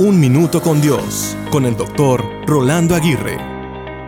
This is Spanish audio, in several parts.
Un Minuto con Dios, con el doctor Rolando Aguirre.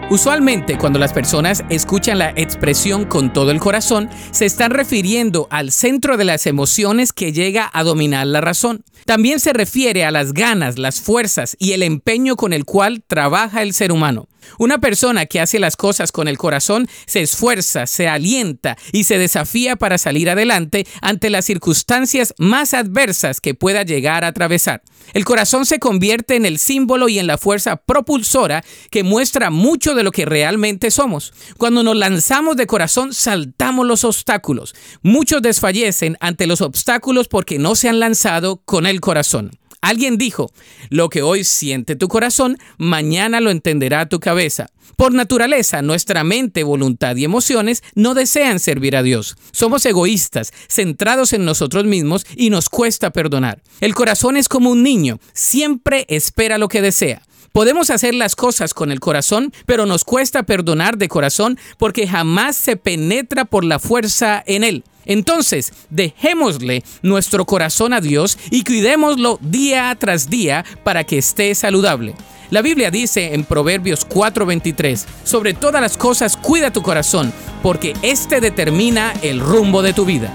Usualmente cuando las personas escuchan la expresión con todo el corazón, se están refiriendo al centro de las emociones que llega a dominar la razón. También se refiere a las ganas, las fuerzas y el empeño con el cual trabaja el ser humano. Una persona que hace las cosas con el corazón se esfuerza, se alienta y se desafía para salir adelante ante las circunstancias más adversas que pueda llegar a atravesar. El corazón se convierte en el símbolo y en la fuerza propulsora que muestra mucho de lo que realmente somos. Cuando nos lanzamos de corazón, saltamos los obstáculos. Muchos desfallecen ante los obstáculos porque no se han lanzado con el corazón. Alguien dijo, lo que hoy siente tu corazón, mañana lo entenderá tu cabeza. Por naturaleza, nuestra mente, voluntad y emociones no desean servir a Dios. Somos egoístas, centrados en nosotros mismos y nos cuesta perdonar. El corazón es como un niño, siempre espera lo que desea. Podemos hacer las cosas con el corazón, pero nos cuesta perdonar de corazón porque jamás se penetra por la fuerza en él. Entonces, dejémosle nuestro corazón a Dios y cuidémoslo día tras día para que esté saludable. La Biblia dice en Proverbios 4:23, sobre todas las cosas cuida tu corazón, porque éste determina el rumbo de tu vida.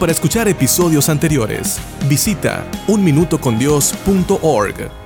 Para escuchar episodios anteriores, visita unminutocondios.org.